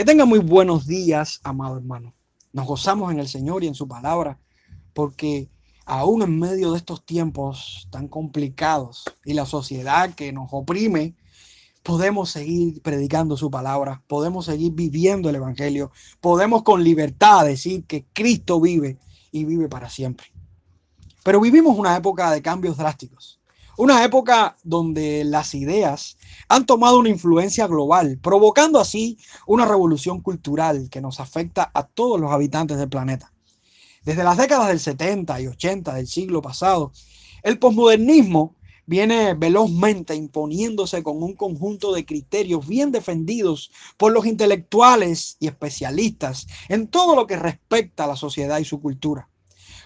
Que tenga muy buenos días, amado hermano. Nos gozamos en el Señor y en su palabra, porque aún en medio de estos tiempos tan complicados y la sociedad que nos oprime, podemos seguir predicando su palabra, podemos seguir viviendo el Evangelio, podemos con libertad decir que Cristo vive y vive para siempre. Pero vivimos una época de cambios drásticos una época donde las ideas han tomado una influencia global, provocando así una revolución cultural que nos afecta a todos los habitantes del planeta. Desde las décadas del 70 y 80 del siglo pasado, el posmodernismo viene velozmente imponiéndose con un conjunto de criterios bien defendidos por los intelectuales y especialistas en todo lo que respecta a la sociedad y su cultura,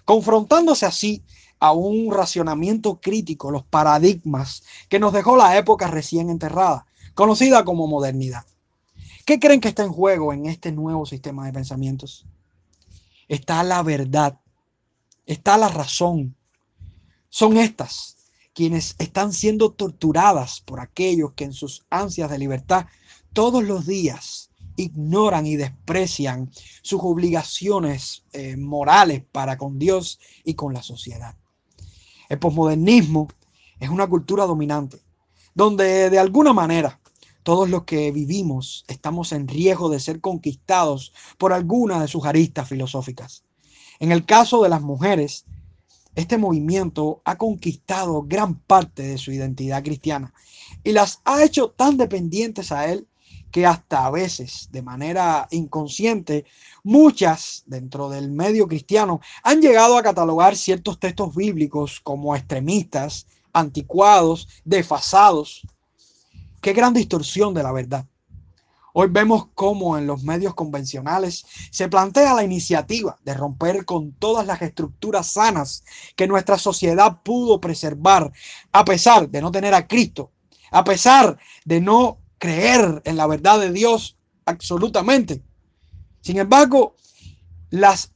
confrontándose así a un racionamiento crítico, los paradigmas que nos dejó la época recién enterrada, conocida como modernidad. ¿Qué creen que está en juego en este nuevo sistema de pensamientos? Está la verdad, está la razón. Son estas quienes están siendo torturadas por aquellos que en sus ansias de libertad todos los días ignoran y desprecian sus obligaciones eh, morales para con Dios y con la sociedad. El posmodernismo es una cultura dominante, donde de alguna manera todos los que vivimos estamos en riesgo de ser conquistados por alguna de sus aristas filosóficas. En el caso de las mujeres, este movimiento ha conquistado gran parte de su identidad cristiana y las ha hecho tan dependientes a él que hasta a veces, de manera inconsciente, muchas dentro del medio cristiano han llegado a catalogar ciertos textos bíblicos como extremistas, anticuados, desfasados. Qué gran distorsión de la verdad. Hoy vemos cómo en los medios convencionales se plantea la iniciativa de romper con todas las estructuras sanas que nuestra sociedad pudo preservar, a pesar de no tener a Cristo, a pesar de no creer en la verdad de Dios absolutamente. Sin embargo, las,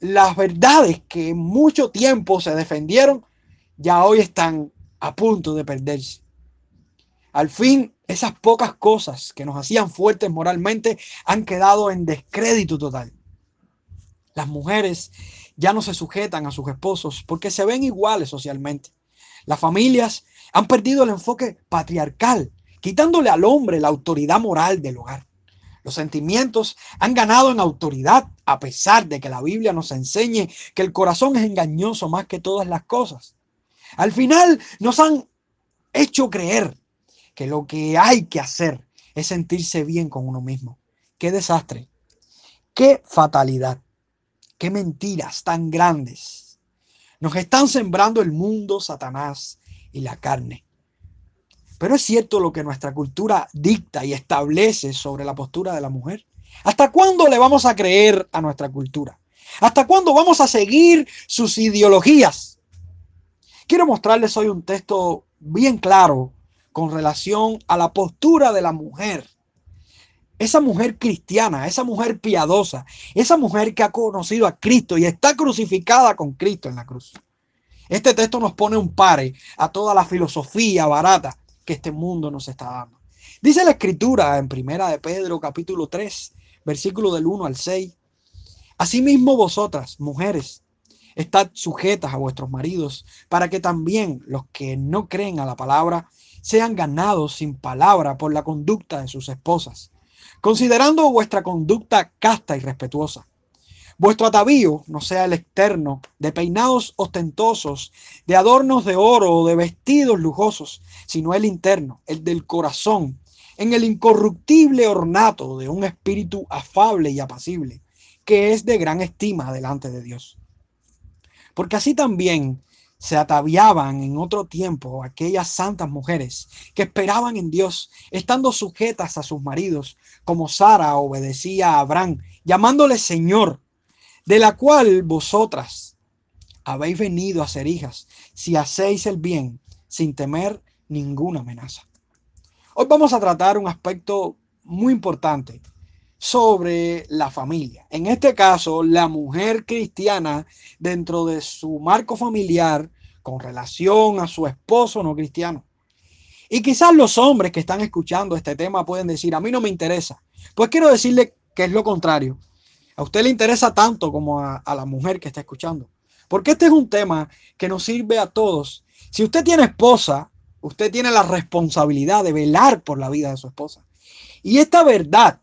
las verdades que mucho tiempo se defendieron ya hoy están a punto de perderse. Al fin, esas pocas cosas que nos hacían fuertes moralmente han quedado en descrédito total. Las mujeres ya no se sujetan a sus esposos porque se ven iguales socialmente. Las familias han perdido el enfoque patriarcal quitándole al hombre la autoridad moral del hogar. Los sentimientos han ganado en autoridad, a pesar de que la Biblia nos enseñe que el corazón es engañoso más que todas las cosas. Al final nos han hecho creer que lo que hay que hacer es sentirse bien con uno mismo. Qué desastre, qué fatalidad, qué mentiras tan grandes. Nos están sembrando el mundo, Satanás y la carne. Pero es cierto lo que nuestra cultura dicta y establece sobre la postura de la mujer. ¿Hasta cuándo le vamos a creer a nuestra cultura? ¿Hasta cuándo vamos a seguir sus ideologías? Quiero mostrarles hoy un texto bien claro con relación a la postura de la mujer. Esa mujer cristiana, esa mujer piadosa, esa mujer que ha conocido a Cristo y está crucificada con Cristo en la cruz. Este texto nos pone un pare a toda la filosofía barata que este mundo nos está dando. Dice la escritura en Primera de Pedro capítulo 3, versículo del 1 al 6. Asimismo vosotras, mujeres, estad sujetas a vuestros maridos, para que también los que no creen a la palabra sean ganados sin palabra por la conducta de sus esposas, considerando vuestra conducta casta y respetuosa Vuestro atavío no sea el externo, de peinados ostentosos, de adornos de oro o de vestidos lujosos, sino el interno, el del corazón, en el incorruptible ornato de un espíritu afable y apacible, que es de gran estima delante de Dios. Porque así también se ataviaban en otro tiempo aquellas santas mujeres que esperaban en Dios, estando sujetas a sus maridos, como Sara obedecía a Abraham, llamándole Señor, de la cual vosotras habéis venido a ser hijas, si hacéis el bien sin temer ninguna amenaza. Hoy vamos a tratar un aspecto muy importante sobre la familia. En este caso, la mujer cristiana dentro de su marco familiar con relación a su esposo no cristiano. Y quizás los hombres que están escuchando este tema pueden decir, a mí no me interesa. Pues quiero decirle que es lo contrario. A usted le interesa tanto como a, a la mujer que está escuchando. Porque este es un tema que nos sirve a todos. Si usted tiene esposa, usted tiene la responsabilidad de velar por la vida de su esposa. Y esta verdad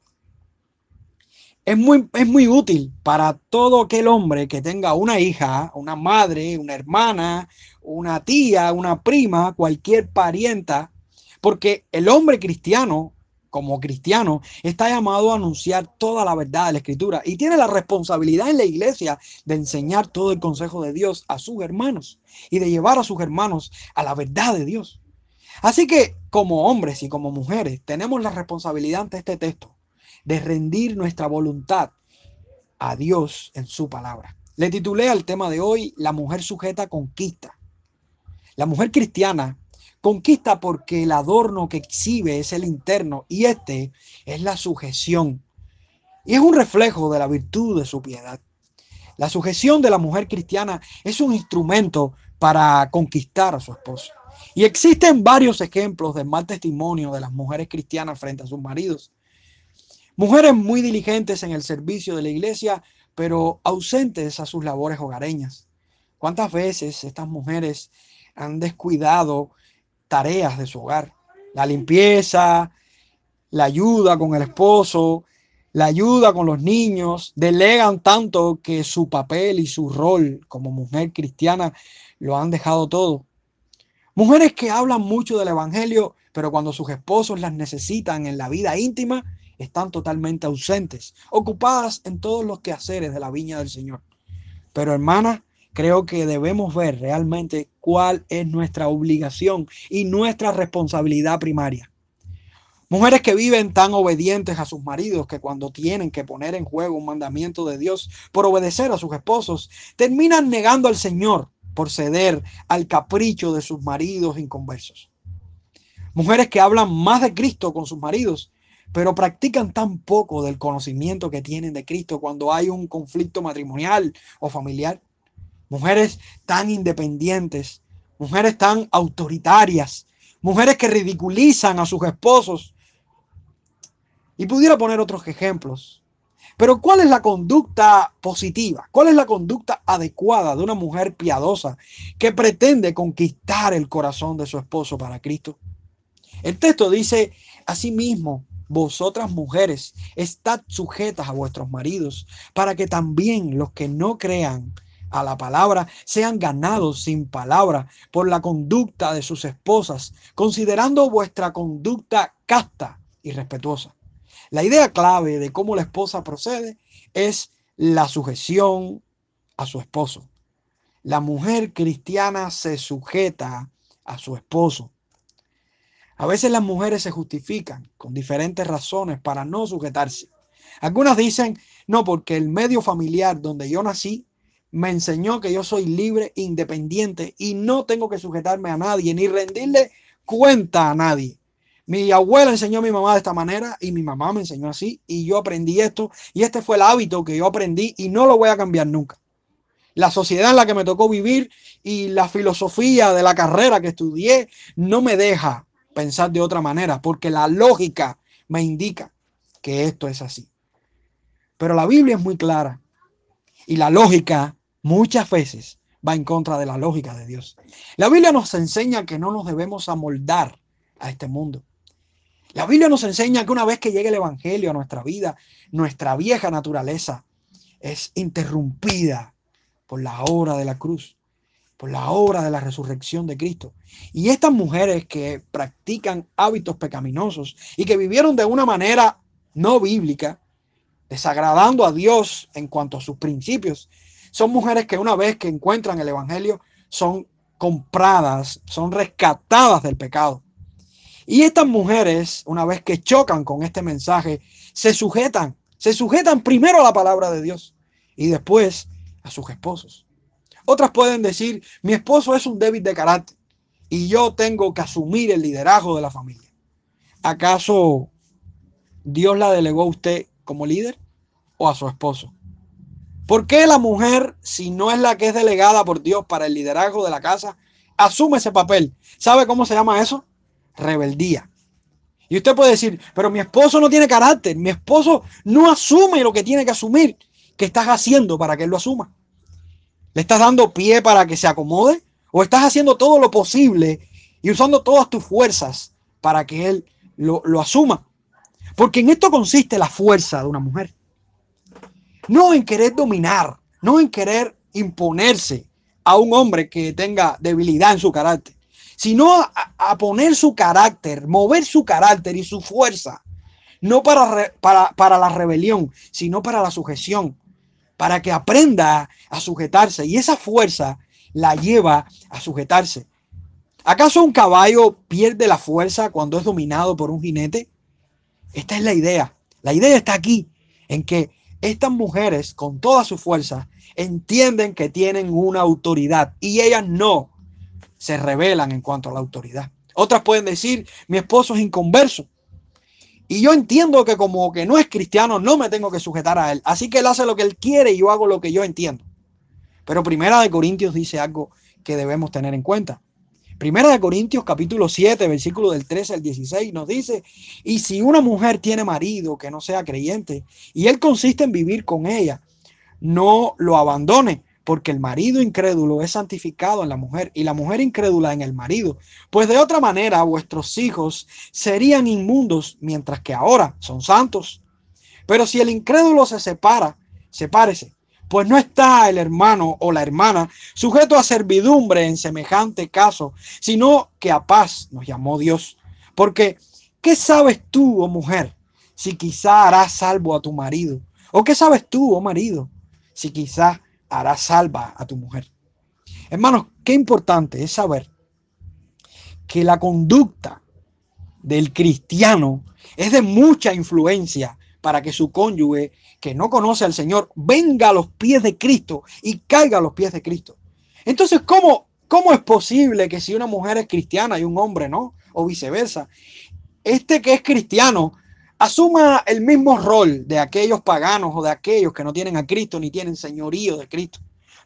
es muy, es muy útil para todo aquel hombre que tenga una hija, una madre, una hermana, una tía, una prima, cualquier parienta, porque el hombre cristiano, como cristiano, está llamado a anunciar toda la verdad de la escritura y tiene la responsabilidad en la iglesia de enseñar todo el consejo de Dios a sus hermanos y de llevar a sus hermanos a la verdad de Dios. Así que como hombres y como mujeres tenemos la responsabilidad ante este texto de rendir nuestra voluntad a Dios en su palabra. Le titulé al tema de hoy La mujer sujeta conquista. La mujer cristiana conquista porque el adorno que exhibe es el interno y este es la sujeción. Y es un reflejo de la virtud de su piedad. La sujeción de la mujer cristiana es un instrumento para conquistar a su esposo. Y existen varios ejemplos de mal testimonio de las mujeres cristianas frente a sus maridos. Mujeres muy diligentes en el servicio de la iglesia, pero ausentes a sus labores hogareñas. ¿Cuántas veces estas mujeres han descuidado tareas de su hogar? La limpieza, la ayuda con el esposo, la ayuda con los niños, delegan tanto que su papel y su rol como mujer cristiana lo han dejado todo. Mujeres que hablan mucho del Evangelio, pero cuando sus esposos las necesitan en la vida íntima, están totalmente ausentes, ocupadas en todos los quehaceres de la viña del Señor. Pero hermana, creo que debemos ver realmente cuál es nuestra obligación y nuestra responsabilidad primaria. Mujeres que viven tan obedientes a sus maridos que cuando tienen que poner en juego un mandamiento de Dios por obedecer a sus esposos, terminan negando al Señor por ceder al capricho de sus maridos inconversos. Mujeres que hablan más de Cristo con sus maridos pero practican tan poco del conocimiento que tienen de Cristo cuando hay un conflicto matrimonial o familiar. Mujeres tan independientes, mujeres tan autoritarias, mujeres que ridiculizan a sus esposos. Y pudiera poner otros ejemplos. Pero ¿cuál es la conducta positiva? ¿Cuál es la conducta adecuada de una mujer piadosa que pretende conquistar el corazón de su esposo para Cristo? El texto dice, asimismo, vosotras mujeres, estad sujetas a vuestros maridos, para que también los que no crean a la palabra sean ganados sin palabra por la conducta de sus esposas, considerando vuestra conducta casta y respetuosa. La idea clave de cómo la esposa procede es la sujeción a su esposo. La mujer cristiana se sujeta a su esposo. A veces las mujeres se justifican con diferentes razones para no sujetarse. Algunas dicen, no, porque el medio familiar donde yo nací me enseñó que yo soy libre, independiente y no tengo que sujetarme a nadie ni rendirle cuenta a nadie. Mi abuela enseñó a mi mamá de esta manera y mi mamá me enseñó así y yo aprendí esto y este fue el hábito que yo aprendí y no lo voy a cambiar nunca. La sociedad en la que me tocó vivir y la filosofía de la carrera que estudié no me deja pensar de otra manera, porque la lógica me indica que esto es así. Pero la Biblia es muy clara y la lógica muchas veces va en contra de la lógica de Dios. La Biblia nos enseña que no nos debemos amoldar a este mundo. La Biblia nos enseña que una vez que llegue el Evangelio a nuestra vida, nuestra vieja naturaleza es interrumpida por la obra de la cruz por la obra de la resurrección de Cristo. Y estas mujeres que practican hábitos pecaminosos y que vivieron de una manera no bíblica, desagradando a Dios en cuanto a sus principios, son mujeres que una vez que encuentran el Evangelio son compradas, son rescatadas del pecado. Y estas mujeres, una vez que chocan con este mensaje, se sujetan, se sujetan primero a la palabra de Dios y después a sus esposos. Otras pueden decir, mi esposo es un débil de carácter y yo tengo que asumir el liderazgo de la familia. ¿Acaso Dios la delegó a usted como líder o a su esposo? ¿Por qué la mujer, si no es la que es delegada por Dios para el liderazgo de la casa, asume ese papel? ¿Sabe cómo se llama eso? Rebeldía. Y usted puede decir, pero mi esposo no tiene carácter, mi esposo no asume lo que tiene que asumir. ¿Qué estás haciendo para que él lo asuma? ¿Le estás dando pie para que se acomode? ¿O estás haciendo todo lo posible y usando todas tus fuerzas para que él lo, lo asuma? Porque en esto consiste la fuerza de una mujer. No en querer dominar, no en querer imponerse a un hombre que tenga debilidad en su carácter, sino a, poner su carácter, mover su carácter y su fuerza, no para, para, para la rebelión, sino para la sujeción, para que aprenda a sujetarse. Y esa fuerza la lleva a sujetarse. ¿Acaso un caballo pierde la fuerza cuando es dominado por un jinete? Esta es la idea. La idea está aquí, en que estas mujeres, con toda su fuerza, entienden que tienen una autoridad y ellas no se revelan en cuanto a la autoridad. Otras pueden decir, mi esposo es inconverso. Y yo entiendo que como que no es cristiano, no me tengo que sujetar a él. Así que él hace lo que él quiere y yo hago lo que yo entiendo. Pero Primera de Corintios dice algo que debemos tener en cuenta. Primera de Corintios capítulo 7, versículo del 13 al 16 nos dice, y si una mujer tiene marido que no sea creyente y él consiste en vivir con ella, no lo abandone, porque el marido incrédulo es santificado en la mujer y la mujer incrédula en el marido. Pues de otra manera vuestros hijos serían inmundos mientras que ahora son santos. Pero si el incrédulo se separa, sepárese pues no está el hermano o la hermana sujeto a servidumbre en semejante caso, sino que a paz nos llamó Dios. Porque, ¿qué sabes tú, oh mujer, si quizá harás salvo a tu marido? ¿O qué sabes tú, oh marido, si quizá harás salva a tu mujer? Hermanos, qué importante es saber que la conducta del cristiano es de mucha influencia para que su cónyuge que no conoce al Señor venga a los pies de Cristo y caiga a los pies de Cristo. Entonces, ¿cómo, cómo es posible que si una mujer es cristiana y un hombre no? O viceversa. Este que es cristiano asuma el mismo rol de aquellos paganos o de aquellos que no tienen a Cristo ni tienen señorío de Cristo.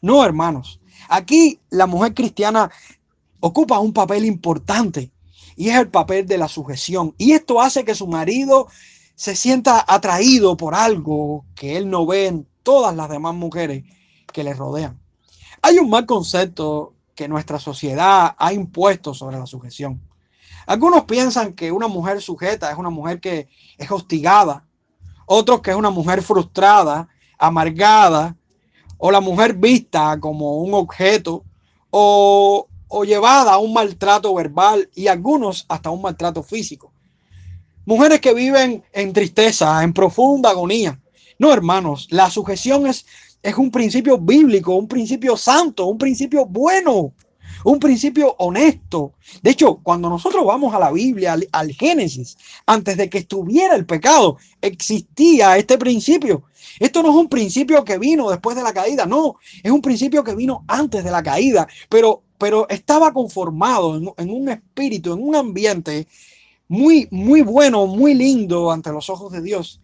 No, hermanos. Aquí la mujer cristiana ocupa un papel importante y es el papel de la sujeción. Y esto hace que su marido se sienta atraído por algo que él no ve en todas las demás mujeres que le rodean. Hay un mal concepto que nuestra sociedad ha impuesto sobre la sujeción. Algunos piensan que una mujer sujeta es una mujer que es hostigada, otros que es una mujer frustrada, amargada, o la mujer vista como un objeto, o, llevada a un maltrato verbal y algunos hasta un maltrato físico. Mujeres que viven en tristeza, en profunda agonía. No, hermanos, la sujeción es, es un principio bíblico, un principio santo, un principio bueno, un principio honesto. De hecho, cuando nosotros vamos a la Biblia, al, al, Génesis, antes de que estuviera el pecado, existía este principio. Esto no es un principio que vino después de la caída, no, es un principio que vino antes de la caída, pero, pero estaba conformado en, en un espíritu, en un ambiente muy, muy bueno, muy lindo ante los ojos de Dios.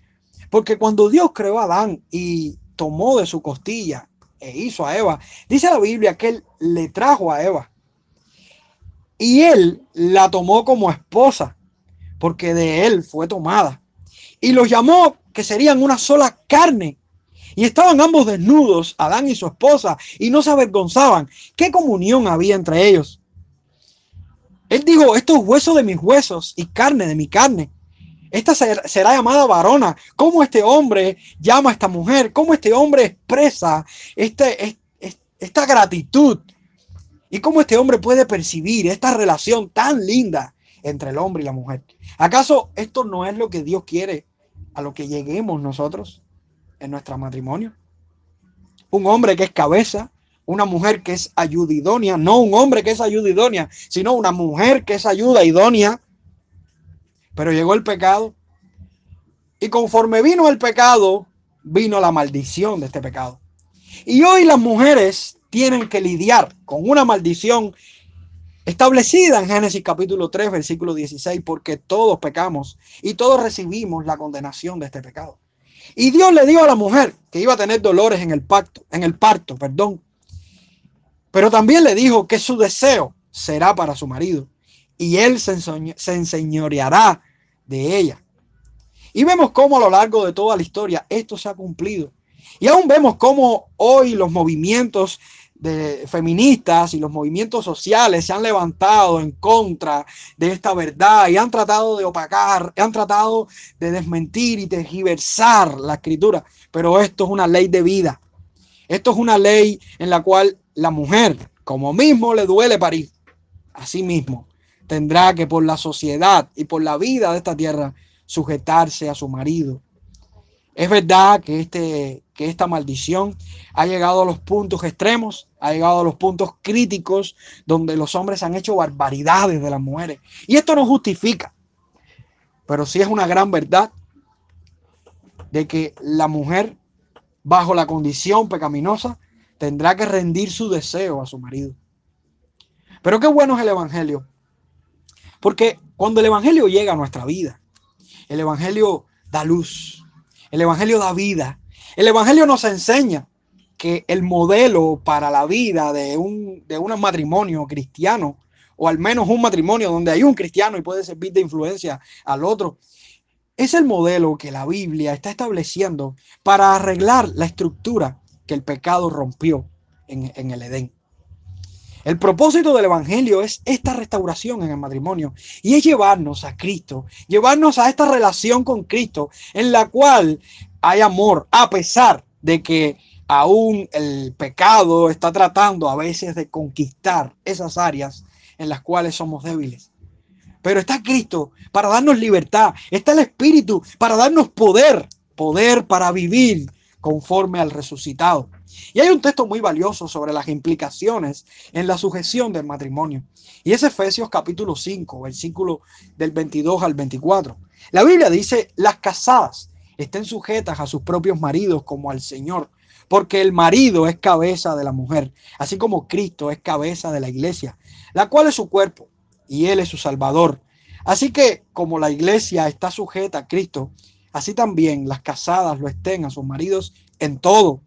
Porque cuando Dios creó a Adán y tomó de su costilla e hizo a Eva, dice la Biblia que él le trajo a Eva. Y él la tomó como esposa, porque de él fue tomada. Y los llamó que serían una sola carne. Y estaban ambos desnudos, Adán y su esposa, y no se avergonzaban. ¿Qué comunión había entre ellos? Él dijo, esto es hueso de mis huesos y carne de mi carne. Esta será llamada varona. ¿Cómo este hombre llama a esta mujer? ¿Cómo este hombre expresa este, esta gratitud? ¿Y cómo este hombre puede percibir esta relación tan linda entre el hombre y la mujer? ¿Acaso esto no es lo que Dios quiere a lo que lleguemos nosotros en nuestro matrimonio? Un hombre que es cabeza, una mujer que es ayuda idónea, no un hombre que es ayuda idónea, sino una mujer que es ayuda idónea. Pero llegó el pecado. Y conforme vino el pecado, vino la maldición de este pecado. Y hoy las mujeres tienen que lidiar con una maldición establecida en Génesis capítulo 3, versículo 16, porque todos pecamos y todos recibimos la condenación de este pecado. Y Dios le dijo a la mujer que iba a tener dolores en el pacto, en el parto, perdón, pero también le dijo que su deseo será para su marido y él se, se enseñoreará de ella. Y vemos cómo a lo largo de toda la historia esto se ha cumplido. Y aún vemos cómo hoy los movimientos de feministas y los movimientos sociales se han levantado en contra de esta verdad y han tratado de opacar, han tratado de desmentir y tergiversar la escritura. Pero esto es una ley de vida. Esto es una ley en la cual la mujer, como mismo le duele parir, así mismo tendrá que por la sociedad y por la vida de esta tierra sujetarse a su marido. Es verdad que, este, que esta maldición ha llegado a los puntos extremos, ha llegado a los puntos críticos donde los hombres han hecho barbaridades de las mujeres. Y esto no justifica, pero sí es una gran verdad de que la mujer, bajo la condición pecaminosa, tendrá que rendir su deseo a su marido. Pero qué bueno es el Evangelio, porque cuando el Evangelio llega a nuestra vida, el Evangelio da luz, el Evangelio da vida, el Evangelio nos enseña que el modelo para la vida de un, de un matrimonio cristiano, o al menos un matrimonio donde hay un cristiano y puede servir de influencia al otro, es el modelo que la Biblia está estableciendo para arreglar la estructura que el pecado rompió en, en el Edén. El propósito del Evangelio es esta restauración en el matrimonio y es llevarnos a Cristo, llevarnos a esta relación con Cristo en la cual hay amor, a pesar de que aún el pecado está tratando a veces de conquistar esas áreas en las cuales somos débiles. Pero está Cristo para darnos libertad, está el Espíritu para darnos poder, poder para vivir conforme al resucitado. Y hay un texto muy valioso sobre las implicaciones en la sujeción del matrimonio. Y es Efesios capítulo 5, versículo del 22 al 24. La Biblia dice, las casadas estén sujetas a sus propios maridos como al Señor, porque el marido es cabeza de la mujer, así como Cristo es cabeza de la iglesia, la cual es su cuerpo y Él es su Salvador. Así que como la iglesia está sujeta a Cristo, así también las casadas lo estén a sus maridos en todo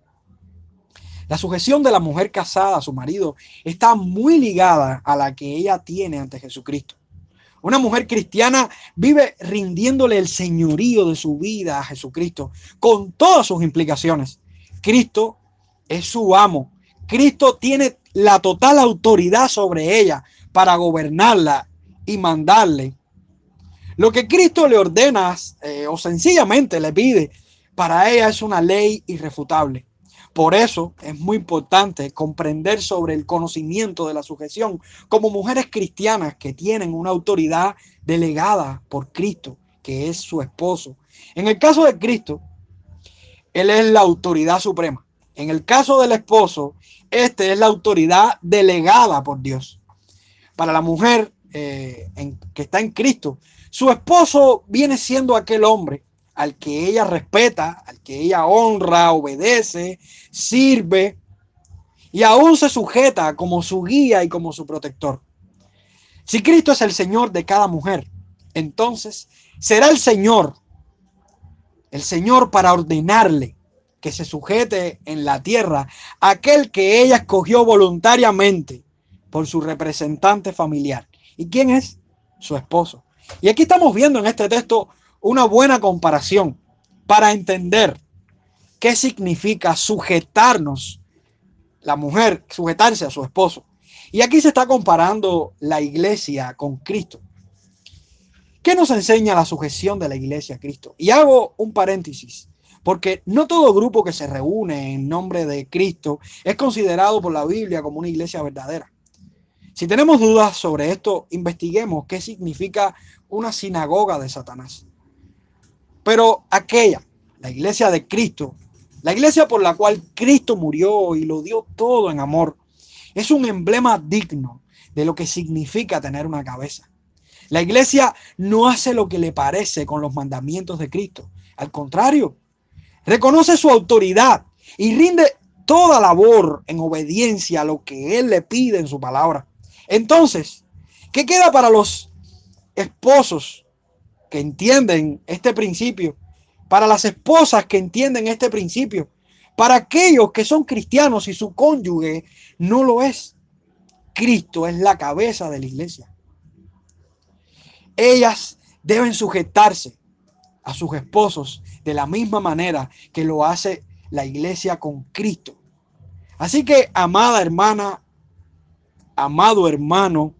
la sujeción de la mujer casada a su marido está muy ligada a la que ella tiene ante Jesucristo. Una mujer cristiana vive rindiéndole el señorío de su vida a Jesucristo con todas sus implicaciones. Cristo es su amo. Cristo tiene la total autoridad sobre ella para gobernarla y mandarle. Lo que Cristo le ordena eh, o sencillamente le pide, para ella es una ley irrefutable. Por eso es muy importante comprender sobre el conocimiento de la sujeción como mujeres cristianas que tienen una autoridad delegada por Cristo, que es su esposo. En el caso de Cristo, Él es la autoridad suprema. En el caso del esposo, este es la autoridad delegada por Dios. Para la mujer eh, que está en Cristo, su esposo viene siendo aquel hombre al que ella respeta, al que ella honra, obedece, sirve y aún se sujeta como su guía y como su protector. Si Cristo es el Señor de cada mujer, entonces será el Señor, el Señor para ordenarle que se sujete en la tierra aquel que ella escogió voluntariamente por su representante familiar. ¿Y quién es? Su esposo. Y aquí estamos viendo en este texto una buena comparación para entender qué significa sujetarnos, la mujer sujetarse a su esposo. Y aquí se está comparando la iglesia con Cristo. ¿Qué nos enseña la sujeción de la iglesia a Cristo? Y hago un paréntesis, porque no todo grupo que se reúne en nombre de Cristo es considerado por la Biblia como una iglesia verdadera. Si tenemos dudas sobre esto, investiguemos qué significa una sinagoga de Satanás. Pero aquella, la iglesia de Cristo, la iglesia por la cual Cristo murió y lo dio todo en amor, es un emblema digno de lo que significa tener una cabeza. La iglesia no hace lo que le parece con los mandamientos de Cristo. Al contrario, reconoce su autoridad y rinde toda labor en obediencia a lo que Él le pide en su palabra. Entonces, ¿qué queda para los esposos que entienden este principio, para las esposas que entienden este principio, para aquellos que son cristianos y su cónyuge no lo es. Cristo es la cabeza de la iglesia. ellas deben sujetarse a sus esposos de la misma manera que lo hace la iglesia con Cristo. Así que, amada hermana, amado hermano,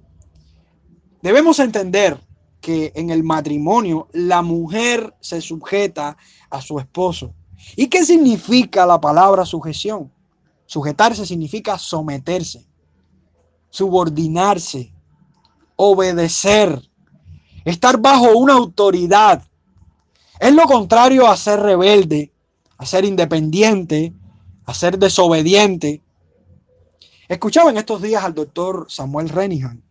debemos entender que en el matrimonio la mujer se sujeta a su esposo. ¿Y qué significa la palabra sujeción? Sujetarse significa someterse, subordinarse, obedecer, estar bajo una autoridad. Es lo contrario a ser rebelde, a ser independiente, a ser desobediente. Escuchaba en estos días al doctor Samuel Renihan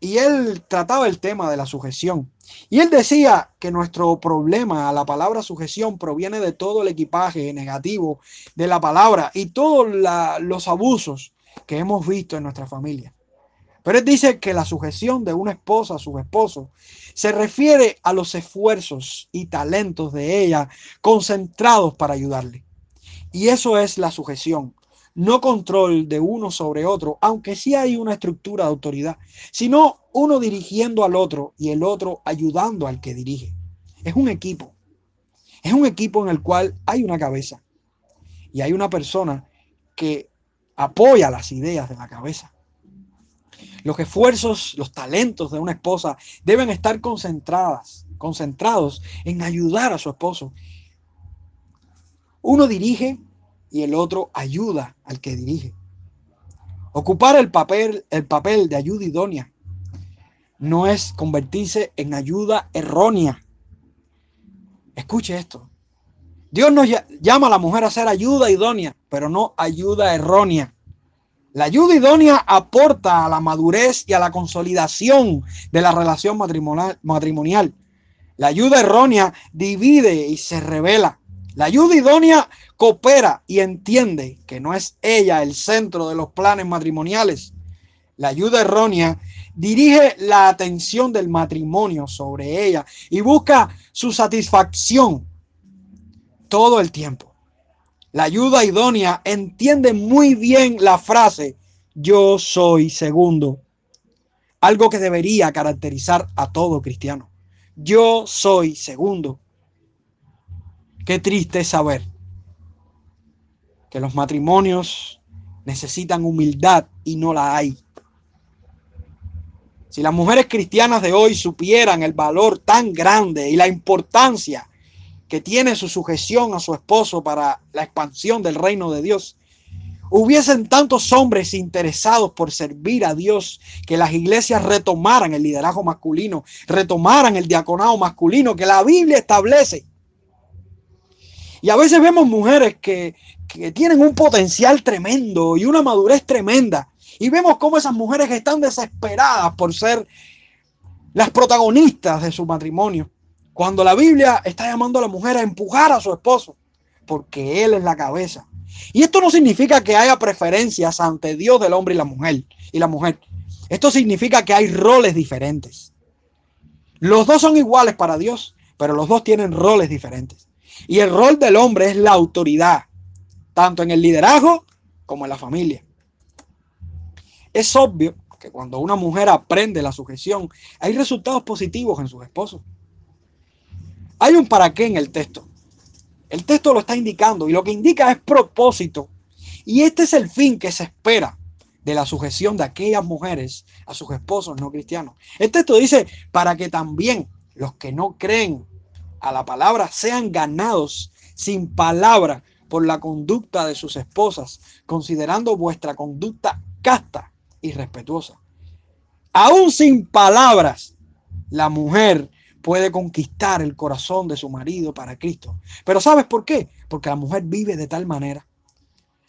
y él trataba el tema de la sujeción. Y él decía que nuestro problema a la palabra sujeción proviene de todo el equipaje negativo de la palabra y todos los abusos que hemos visto en nuestra familia. Pero él dice que la sujeción de una esposa a su esposo se refiere a los esfuerzos y talentos de ella concentrados para ayudarle. Y eso es la sujeción, no control de uno sobre otro, aunque sí hay una estructura de autoridad, sino uno dirigiendo al otro y el otro ayudando al que dirige. Es un equipo. Es un equipo en el cual hay una cabeza y hay una persona que apoya las ideas de la cabeza. Los esfuerzos, los talentos de una esposa deben estar concentradas, concentrados en ayudar a su esposo. Uno dirige y el otro ayuda al que dirige. Ocupar el papel, el papel de ayuda idónea no es convertirse en ayuda errónea. Escuche esto. Dios nos llama a la mujer a ser ayuda idónea, pero no ayuda errónea. La ayuda idónea aporta a la madurez y a la consolidación de la relación matrimonial. La ayuda errónea divide y se revela. La ayuda idónea coopera y entiende que no es ella el centro de los planes matrimoniales. La ayuda errónea dirige la atención del matrimonio sobre ella y busca su satisfacción todo el tiempo. La ayuda idónea entiende muy bien la frase yo soy segundo. Algo que debería caracterizar a todo cristiano. Yo soy segundo. Qué triste saber que los matrimonios necesitan humildad y no la hay. Si las mujeres cristianas de hoy supieran el valor tan grande y la importancia que tiene su sujeción a su esposo para la expansión del reino de Dios, hubiesen tantos hombres interesados por servir a Dios, que las iglesias retomaran el liderazgo masculino, retomaran el diaconado masculino que la Biblia establece. Y a veces vemos mujeres que, que tienen un potencial tremendo y una madurez tremenda. Y vemos cómo esas mujeres están desesperadas por ser las protagonistas de su matrimonio. Cuando la Biblia está llamando a la mujer a empujar a su esposo, porque él es la cabeza. Y esto no significa que haya preferencias ante Dios del hombre y la mujer y la mujer. Esto significa que hay roles diferentes. Los dos son iguales para Dios, pero los dos tienen roles diferentes. Y el rol del hombre es la autoridad, tanto en el liderazgo como en la familia. Es obvio que cuando una mujer aprende la sujeción, hay resultados positivos en sus esposos. Hay un para qué en el texto. El texto lo está indicando y lo que indica es propósito. Y este es el fin que se espera de la sujeción de aquellas mujeres a sus esposos no cristianos. El texto dice, para que también los que no creen a la palabra sean ganados sin palabra por la conducta de sus esposas, considerando vuestra conducta casta y respetuosa. Aún sin palabras, la mujer puede conquistar el corazón de su marido para Cristo. Pero ¿sabes por qué? Porque la mujer vive de tal manera.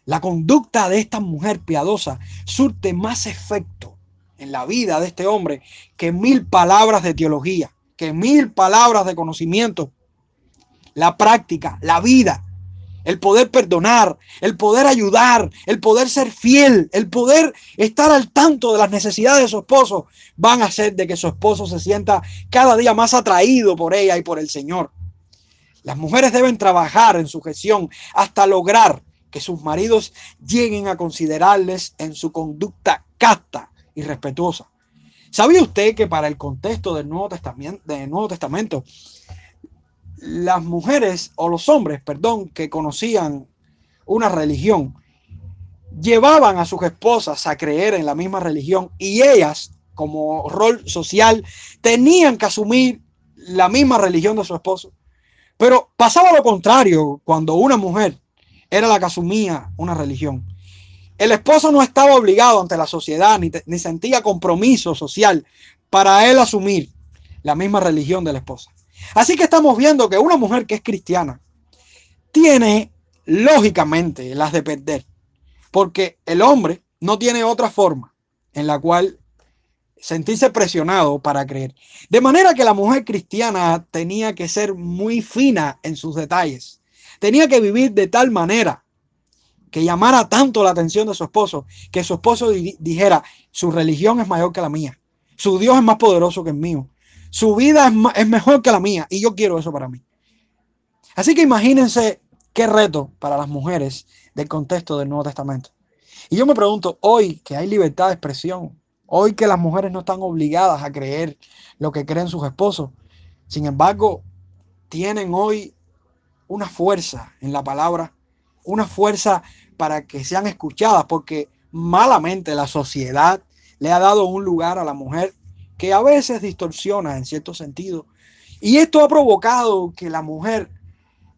La conducta de esta mujer piadosa surte más efecto en la vida de este hombre que mil palabras de teología, que mil palabras de conocimiento. La práctica, la vida, el poder perdonar, el poder ayudar, el poder ser fiel, el poder estar al tanto de las necesidades de su esposo, van a hacer de que su esposo se sienta cada día más atraído por ella y por el Señor. Las mujeres deben trabajar en su gestión hasta lograr que sus maridos lleguen a considerarles en su conducta casta y respetuosa. ¿Sabía usted que para el contexto del Nuevo Testamento, del Nuevo Testamento las mujeres o los hombres, perdón, que conocían una religión, llevaban a sus esposas a creer en la misma religión y ellas, como rol social, tenían que asumir la misma religión de su esposo. Pero pasaba lo contrario cuando una mujer era la que asumía una religión. El esposo no estaba obligado ante la sociedad ni, ni sentía compromiso social para él asumir la misma religión de la esposa. Así que estamos viendo que una mujer que es cristiana tiene lógicamente las de perder, porque el hombre no tiene otra forma en la cual sentirse presionado para creer. De manera que la mujer cristiana tenía que ser muy fina en sus detalles. Tenía que vivir de tal manera que llamara tanto la atención de su esposo, que su esposo dijera, su religión es mayor que la mía, su Dios es más poderoso que el mío, su vida es, es mejor que la mía y yo quiero eso para mí. Así que imagínense qué reto para las mujeres del contexto del Nuevo Testamento. Y yo me pregunto, hoy que hay libertad de expresión, hoy que las mujeres no están obligadas a creer lo que creen sus esposos, sin embargo, tienen hoy una fuerza en la palabra, una fuerza para que sean escuchadas, porque malamente la sociedad le ha dado un lugar a la mujer que a veces distorsiona en cierto sentido. Y esto ha provocado que la mujer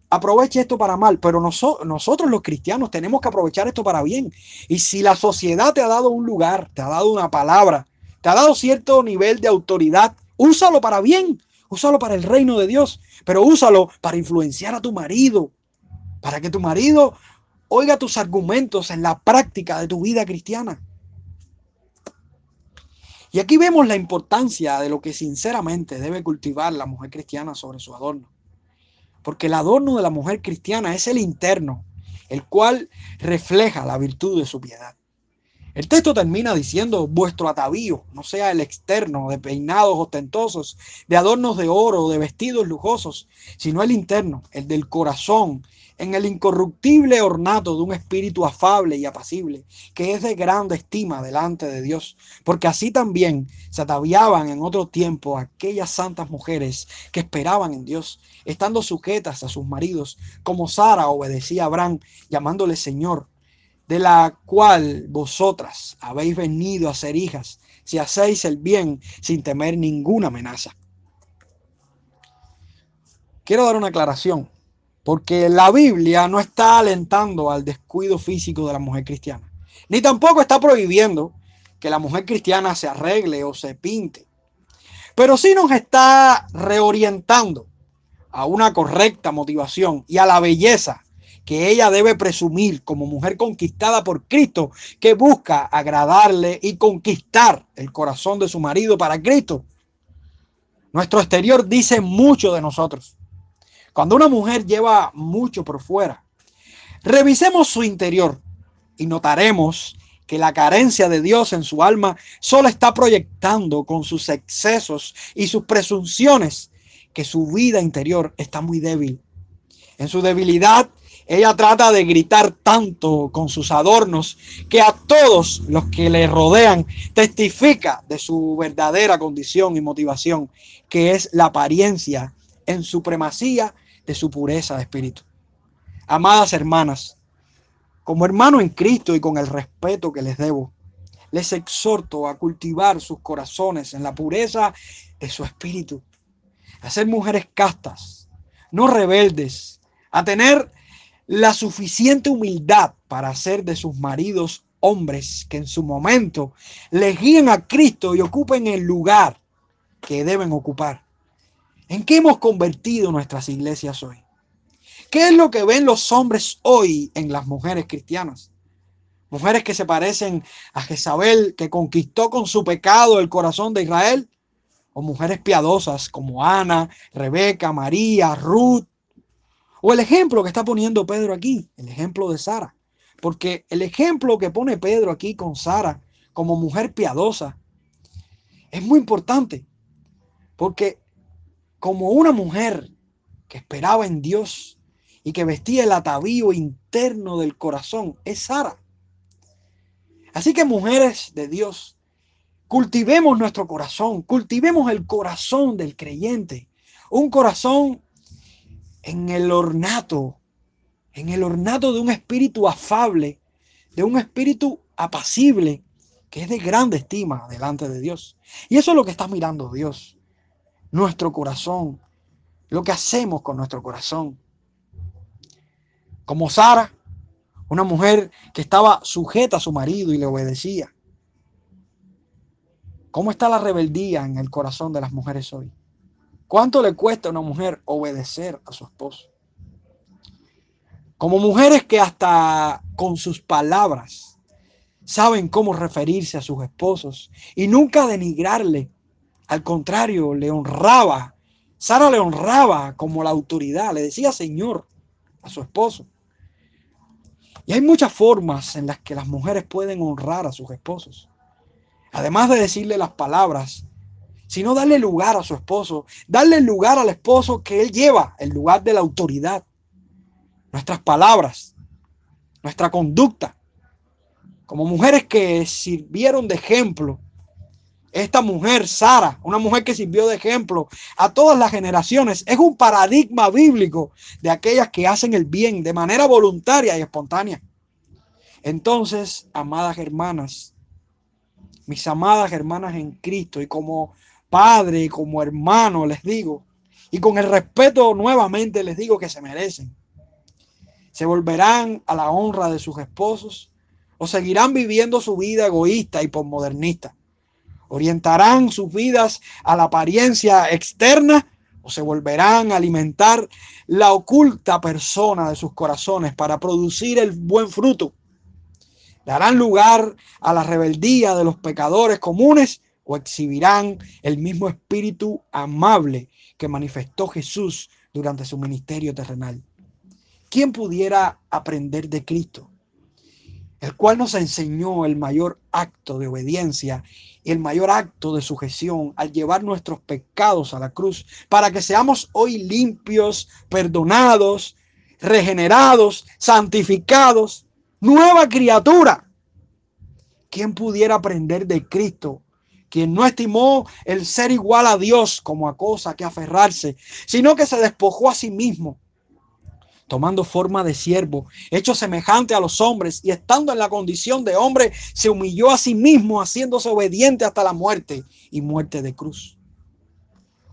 aproveche esto para mal, pero nosotros los cristianos tenemos que aprovechar esto para bien. Y si la sociedad te ha dado un lugar, te ha dado una palabra, te ha dado cierto nivel de autoridad, úsalo para bien, úsalo para el reino de Dios, pero úsalo para influenciar a tu marido, para que tu marido oiga tus argumentos en la práctica de tu vida cristiana. Y aquí vemos la importancia de lo que sinceramente debe cultivar la mujer cristiana sobre su adorno porque el adorno de la mujer cristiana es el interno, el cual refleja la virtud de su piedad. El texto termina diciendo, vuestro atavío, no sea el externo, de peinados ostentosos, de adornos de oro, de vestidos lujosos, sino el interno, el del corazón, en el incorruptible ornato de un espíritu afable y apacible, que es de grande estima delante de Dios, porque así también se ataviaban en otro tiempo aquellas santas mujeres que esperaban en Dios, estando sujetas a sus maridos, como Sara obedecía a Abraham, llamándole Señor, de la cual vosotras habéis venido a ser hijas, si hacéis el bien sin temer ninguna amenaza. Quiero dar una aclaración. Porque la Biblia no está alentando al descuido físico de la mujer cristiana. Ni tampoco está prohibiendo que la mujer cristiana se arregle o se pinte. Pero sí nos está reorientando a una correcta motivación y a la belleza que ella debe presumir como mujer conquistada por Cristo, que busca agradarle y conquistar el corazón de su marido para Cristo. Nuestro exterior dice mucho de nosotros. Cuando una mujer lleva mucho por fuera, revisemos su interior y notaremos que la carencia de Dios en su alma solo está proyectando con sus excesos y sus presunciones que su vida interior está muy débil. En su debilidad, ella trata de gritar tanto con sus adornos que a todos los que le rodean testifica de su verdadera condición y motivación, que es la apariencia en supremacía de su pureza de espíritu. Amadas hermanas, como hermano en Cristo y con el respeto que les debo, les exhorto a cultivar sus corazones en la pureza de su espíritu, a ser mujeres castas, no rebeldes, a tener la suficiente humildad para hacer de sus maridos hombres que en su momento les guíen a Cristo y ocupen el lugar que deben ocupar. ¿En qué hemos convertido nuestras iglesias hoy? ¿Qué es lo que ven los hombres hoy en las mujeres cristianas? Mujeres que se parecen a Jezabel, que conquistó con su pecado el corazón de Israel. O mujeres piadosas como Ana, Rebeca, María, Ruth. O el ejemplo que está poniendo Pedro aquí, el ejemplo de Sara. Porque el ejemplo que pone Pedro aquí con Sara como mujer piadosa es muy importante. Porque como una mujer que esperaba en Dios y que vestía el atavío interno del corazón, es Sara. Así que mujeres de Dios, cultivemos nuestro corazón, cultivemos el corazón del creyente, un corazón en el ornato, en el ornato de un espíritu afable, de un espíritu apacible, que es de grande estima delante de Dios. Y eso es lo que está mirando Dios, nuestro corazón, lo que hacemos con nuestro corazón. Como Sara, una mujer que estaba sujeta a su marido y le obedecía. ¿Cómo está la rebeldía en el corazón de las mujeres hoy? ¿Cuánto le cuesta a una mujer obedecer a su esposo? Como mujeres que hasta con sus palabras saben cómo referirse a sus esposos y nunca denigrarle. Al contrario, le honraba. Sara le honraba como la autoridad, le decía Señor a su esposo. Y hay muchas formas en las que las mujeres pueden honrar a sus esposos. Además de decirle las palabras, sino darle lugar a su esposo, darle lugar al esposo que él lleva, el lugar de la autoridad. Nuestras palabras, nuestra conducta, como mujeres que sirvieron de ejemplo. Esta mujer, Sara, una mujer que sirvió de ejemplo a todas las generaciones, es un paradigma bíblico de aquellas que hacen el bien de manera voluntaria y espontánea. Entonces, amadas hermanas, mis amadas hermanas en Cristo, y como padre y como hermano les digo, y con el respeto nuevamente les digo que se merecen, se volverán a la honra de sus esposos o seguirán viviendo su vida egoísta y posmodernista. Orientarán sus vidas a la apariencia externa o se volverán a alimentar la oculta persona de sus corazones para producir el buen fruto darán lugar a la rebeldía de los pecadores comunes o exhibirán el mismo espíritu amable que manifestó Jesús durante su ministerio terrenal. ¿Quién pudiera aprender de Cristo? El cual nos enseñó el mayor acto de obediencia y el mayor acto de sujeción al llevar nuestros pecados a la cruz para que seamos hoy limpios, perdonados, regenerados, santificados nueva criatura. ¿Quién pudiera aprender de Cristo? Quien no estimó el ser igual a Dios como a cosa que aferrarse, sino que se despojó a sí mismo, tomando forma de siervo, hecho semejante a los hombres y estando en la condición de hombre, se humilló a sí mismo, haciéndose obediente hasta la muerte y muerte de cruz.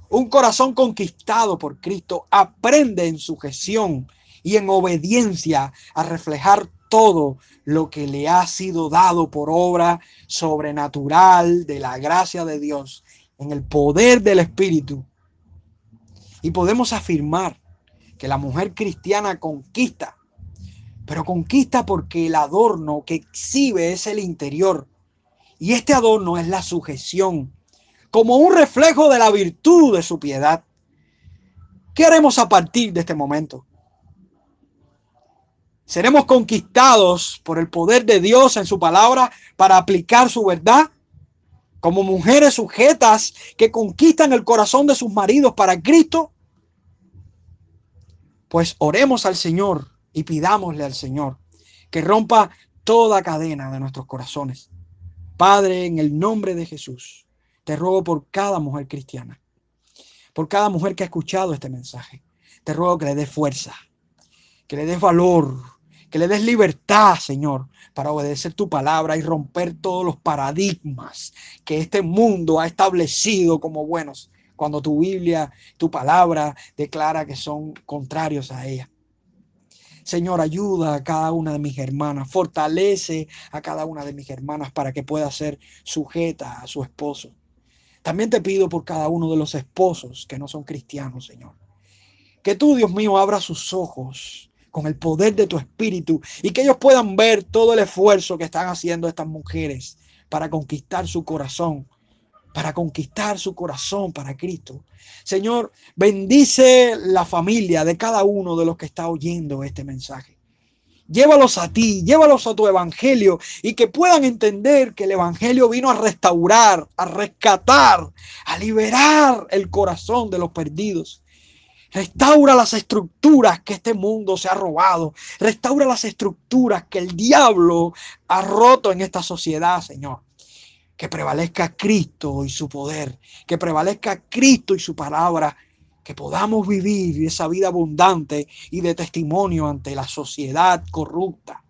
Un corazón conquistado por Cristo aprende en sujeción y en obediencia a reflejar todo lo que le ha sido dado por obra sobrenatural de la gracia de Dios, en el poder del Espíritu. Y podemos afirmar que la mujer cristiana conquista, pero conquista porque el adorno que exhibe es el interior. Y este adorno es la sujeción, como un reflejo de la virtud de su piedad. ¿Qué haremos a partir de este momento? Seremos conquistados por el poder de Dios en su palabra para aplicar su verdad. Como mujeres sujetas que conquistan el corazón de sus maridos para Cristo. Pues oremos al Señor y pidámosle al Señor que rompa toda cadena de nuestros corazones. Padre, en el nombre de Jesús, te ruego por cada mujer cristiana, por cada mujer que ha escuchado este mensaje. Te ruego que le des fuerza, que le des valor, que le des libertad, Señor, para obedecer tu palabra y romper todos los paradigmas que este mundo ha establecido como buenos, cuando tu Biblia, tu palabra declara que son contrarios a ella. Señor, ayuda a cada una de mis hermanas, fortalece a cada una de mis hermanas para que pueda ser sujeta a su esposo. También te pido por cada uno de los esposos que no son cristianos, Señor. Que tú, Dios mío, abra sus ojos con el poder de tu espíritu y que ellos puedan ver todo el esfuerzo que están haciendo estas mujeres para conquistar su corazón, para conquistar su corazón para Cristo. Señor, bendice la familia de cada uno de los que está oyendo este mensaje. Llévalos a ti, llévalos a tu evangelio y que puedan entender que el evangelio vino a restaurar, a rescatar, a liberar el corazón de los perdidos Restaura las estructuras que este mundo se ha robado. Restaura las estructuras que el diablo ha roto en esta sociedad, Señor. Que prevalezca Cristo y su poder, que prevalezca Cristo y su palabra, que podamos vivir esa vida abundante y de testimonio ante la sociedad corrupta.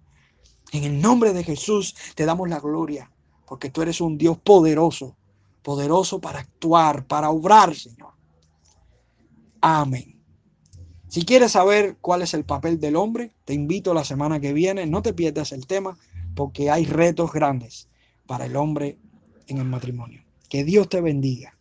En el nombre de Jesús te damos la gloria, porque tú eres un Dios poderoso, poderoso para actuar, para obrar, Señor. Amén. Si quieres saber cuál es el papel del hombre, te invito la semana que viene, no te pierdas el tema, porque hay retos grandes para el hombre en el matrimonio. Que Dios te bendiga.